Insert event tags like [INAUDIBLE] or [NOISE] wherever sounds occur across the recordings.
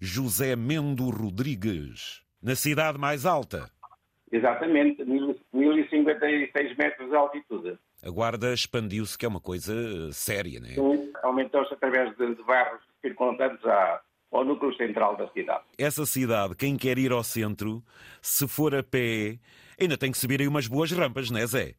José Mendo Rodrigues, na cidade mais alta. Exatamente, 1056 metros de altitude. A guarda expandiu-se, que é uma coisa séria, não é? Sim, aumentou-se através de, bairros circundantes à, ao núcleo central da cidade. Essa cidade, quem quer ir ao centro, se for a pé, ainda tem que subir aí umas boas rampas, não é, Zé?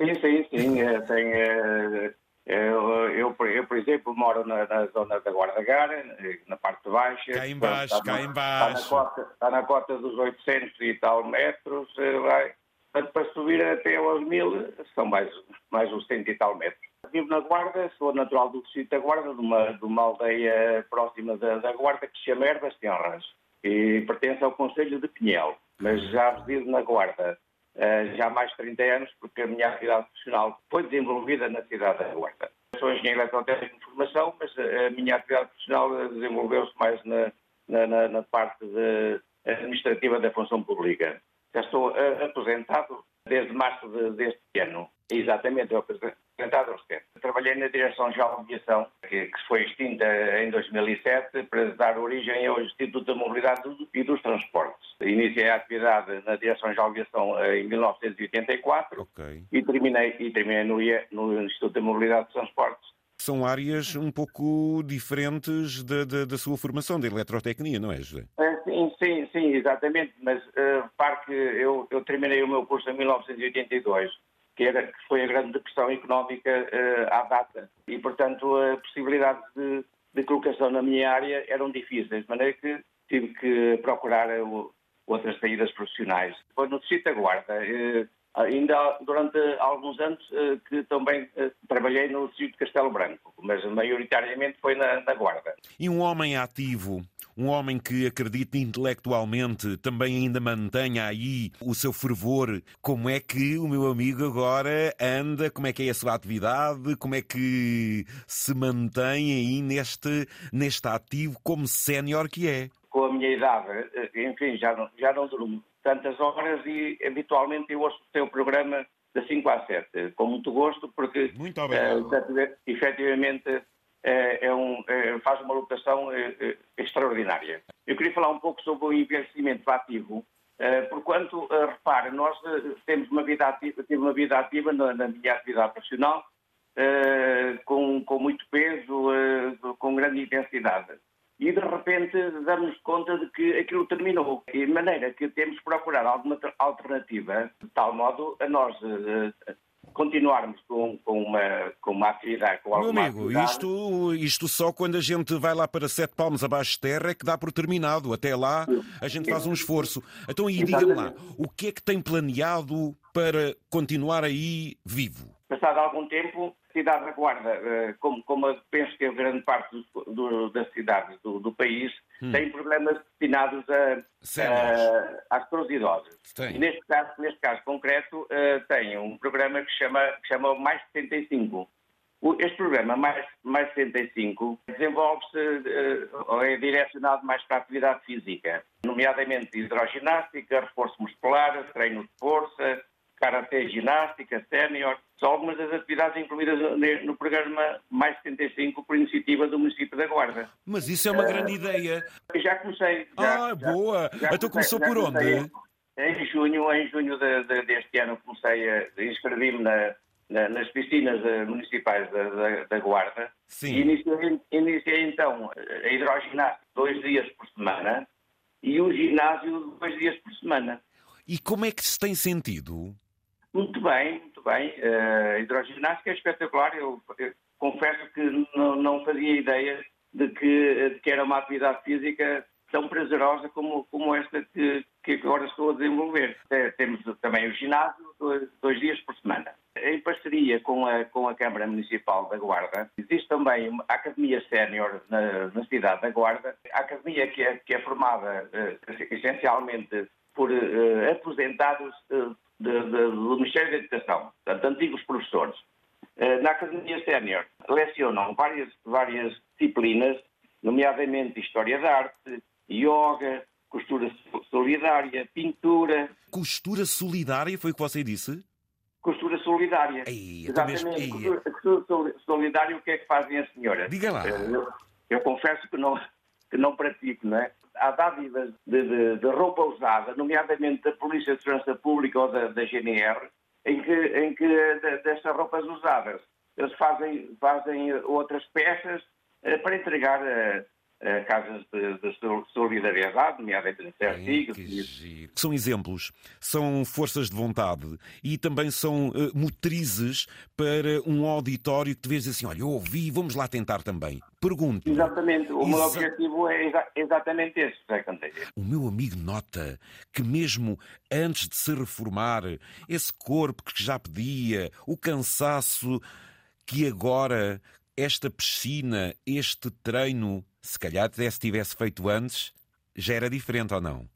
Sim, sim, sim. É, tem, é, eu, eu, eu, por exemplo, moro na, na zona da Guarda Gara, na parte baixa. Cá em baixo, cá em baixo. Está na, cota, está na cota dos 800 e tal metros. Vai. Portanto, para subir até aos 1000, são mais, mais uns 100 e tal metros. Vivo na Guarda, sou natural do distrito da Guarda, de uma, de uma aldeia próxima da, da Guarda que se chama Ervas Tenras e pertence ao Conselho de Pinhel, mas já resido na Guarda uh, já há mais de 30 anos, porque a minha atividade profissional foi desenvolvida na cidade da Guarda. Sou engenheiro eletrotécnico de formação, mas a minha atividade profissional desenvolveu-se mais na, na, na parte de, administrativa da função pública. Já estou aposentado desde março de, deste ano. Exatamente, eu apresentado recente. Trabalhei na Direção-Geral de Aviação, que, que foi 2007, para dar origem ao Instituto da Mobilidade e dos Transportes. Iniciei a atividade na Direção-Geral de Aviação em 1984 okay. e terminei, e terminei no, no Instituto da Mobilidade e dos Transportes são áreas um pouco diferentes da, da, da, sua formação, da eletrotecnia, não é, José? É, sim, sim, sim, exatamente. Mas uh, que eu, eu terminei o meu curso em 1982 que, era, que foi a grande depressão económica uh, à data. E, portanto, a possibilidade de, de, colocação na minha área eram difíceis, de maneira que tive que procurar outras saídas profissionais. Foi no Distrito da Guarda. Ainda durante alguns anos que também trabalhei no Distrito de Castelo Branco, mas maioritariamente foi na, na Guarda. E um homem ativo um homem que acredita intelectualmente também ainda mantenha aí o seu fervor. Como é que o meu amigo agora anda? Como é que é a sua atividade? Como é que se mantém aí neste, neste ativo como sénior que é? Com a minha idade, enfim, já não, já não durmo tantas horas e habitualmente eu ouço o seu programa de 5 a 7, com muito gosto, porque muito obrigado. Uh, efetivamente é, é um, é, faz uma lotação é, extraordinária. Eu queria falar um pouco sobre o envelhecimento ativo, porquanto, repare, nós temos uma vida ativa, tive uma vida ativa na, na minha atividade profissional, com, com muito peso, com grande intensidade e de repente damos conta de que aquilo terminou. De maneira que temos que procurar alguma alternativa, de tal modo a nós continuarmos com, com, uma, com uma atividade, com alguma Meu amigo, atividade... isto, isto só quando a gente vai lá para sete palmos abaixo de terra é que dá por terminado. Até lá a gente faz um esforço. Então aí diga-me lá, o que é que tem planeado para continuar aí vivo? Passado algum tempo, a cidade da Guarda, eh, como, como penso que é grande parte do, do, das cidades do, do país, hum. tem problemas destinados a, a, às pessoas idosas. E neste caso, neste caso concreto, uh, tem um programa que chama, que chama Mais 75. Este programa, Mais, mais 75, desenvolve-se uh, ou é direcionado mais para a atividade física, nomeadamente hidroginástica, reforço muscular, treino de força, karatê, ginástica, sénior, são algumas das atividades incluídas no programa Mais 75 por iniciativa do município da Guarda. Mas isso é uma uh, grande ideia. Já comecei. Já, ah, boa! Já, então começou por onde? Em junho, em junho de, de, deste ano comecei a inscrevi-me na, na, nas piscinas eh, municipais da, da, da Guarda. Sim. E iniciei, iniciei então a hidroginástica dois dias por semana e o ginásio dois dias por semana. E como é que se tem sentido? Muito bem, muito bem. Uh, hidroginástica é espetacular. Eu, eu confesso que não, fazia ideia de que, de que, era uma atividade física tão prazerosa como, como esta que, que agora estou a desenvolver. Temos também o ginásio dois, dois, dias por semana. Em parceria com a, com a Câmara Municipal da Guarda, existe também a Academia Sénior na, na, cidade da Guarda. A academia que é, que é formada uh, essencialmente por uh, aposentados de, de, do Ministério da Educação, portanto, antigos professores, uh, na Academia Sénior lecionam várias, várias disciplinas, nomeadamente História da Arte, Yoga, Costura Solidária, Pintura. Costura Solidária, foi o que você disse? Costura Solidária. Ei, Exatamente. Mesmo, costura, costura Solidária, o que é que fazem as senhoras? Diga lá. Eu, eu confesso que não, que não pratico, não é? Há dádivas de, de, de, roupa usada, nomeadamente da Polícia de Segurança Pública ou da, da GNR, em que, em que destas roupas usadas eles fazem, fazem outras peças eh, para entregar a casas de, de, solidariedade, nomeadamente artigos. São exemplos, são forças de vontade e também são uh, motrizes para um auditório que te vês assim, olha, eu ouvi, vamos lá tentar também. Pergunto. Exatamente, o Exa... meu objetivo é exa exatamente esse, José Canteiro. O meu amigo nota que mesmo antes de se reformar, esse corpo que já pedia, o cansaço que agora esta piscina, este treino, se calhar se tivesse feito antes, já era diferente ou não?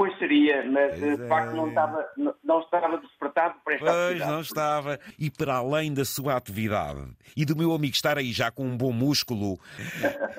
Pois seria, mas pois de facto não estava, não estava despertado para esta pois atividade. não estava. E para além da sua atividade e do meu amigo estar aí já com um bom músculo,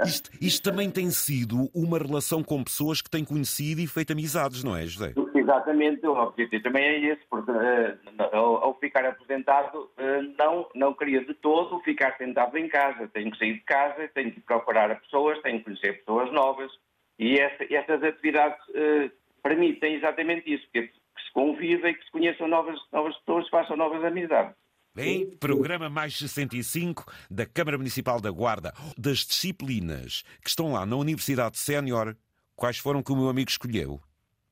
isto, isto também tem sido uma relação com pessoas que têm conhecido e feito amizades, não é, José? Exatamente, o objetivo também é esse, porque uh, ao, ao, ficar aposentado, uh, não, não queria de todo ficar sentado em casa. Tenho que sair de casa, tenho que procurar pessoas, tenho que conhecer pessoas novas. E essa, essas atividades uh, permitem exatamente isso, que, que, se convivem, que se conheçam novas, novas pessoas, façam novas amizades. Bem, programa mais 65 da Câmara Municipal da Guarda. Das disciplinas que estão lá na Universidade Sénior, quais foram que o meu amigo escolheu?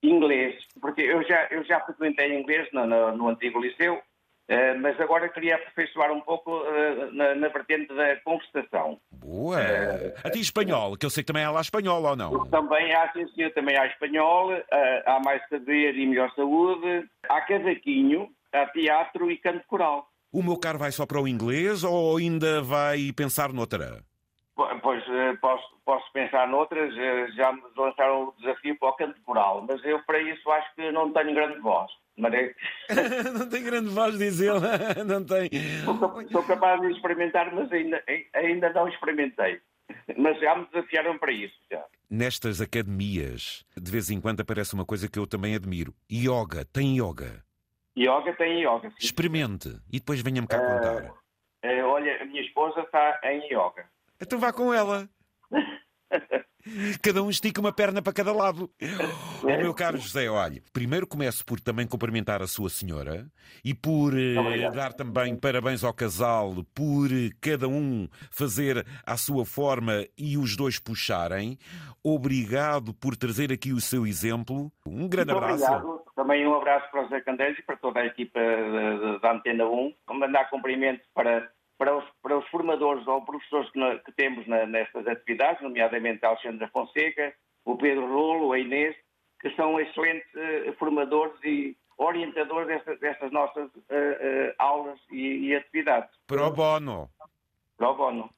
Inglês, porque eu já, eu já frequentei inglês no, no, no antigo liceu Uh, mas agora queria aperfeiçoar um pouco uh, na, na, vertente da conversação. Boa! Uh, a ti espanhol, que eu sei que também há lá espanhol, ou não? Também há, sim senhor, também há espanhol, há mais saber e melhor saúde, há cavaquinho, há teatro e canto coral. O meu caro vai só para o inglês ou ainda vai pensar noutra? Pois, posso, posso pensar noutras, já me lançaram o desafio para o canto coral, mas eu para isso acho que não tenho grande voz. [LAUGHS] Não tem grande voz, diz ele. [LAUGHS] não tem. Sou, sou, capaz de experimentar, mas ainda, ainda não experimentei. Mas já me desafiaram para isso. Já. Nestas academias, de vez em quando aparece uma coisa que eu também admiro. Yoga. Tem yoga? Yoga tem yoga. Sim. Experimente e depois venha-me cá uh, contar. Uh, olha, a minha esposa está em yoga. Então vá com ela. Cada um estica uma perna para cada lado. Oh, meu caro José, olha, primeiro começo por também cumprimentar a sua senhora e por eh, dar também parabéns ao casal por cada um fazer à sua forma e os dois puxarem. Obrigado por trazer aqui o seu exemplo. Um grande Muito abraço. Obrigado. Também um abraço para o José Candés e para toda a equipa da Antena 1. Mandar cumprimentos para para os, para os formadores ou professores que, que temos na, nestas atividades, nomeadamente a Alexandra Fonseca, o Pedro Rolo, a Inês, que são excelentes uh, formadores e orientadores destas, destas nossas uh, uh, aulas e, e, atividades. Pro bono. Pro bono.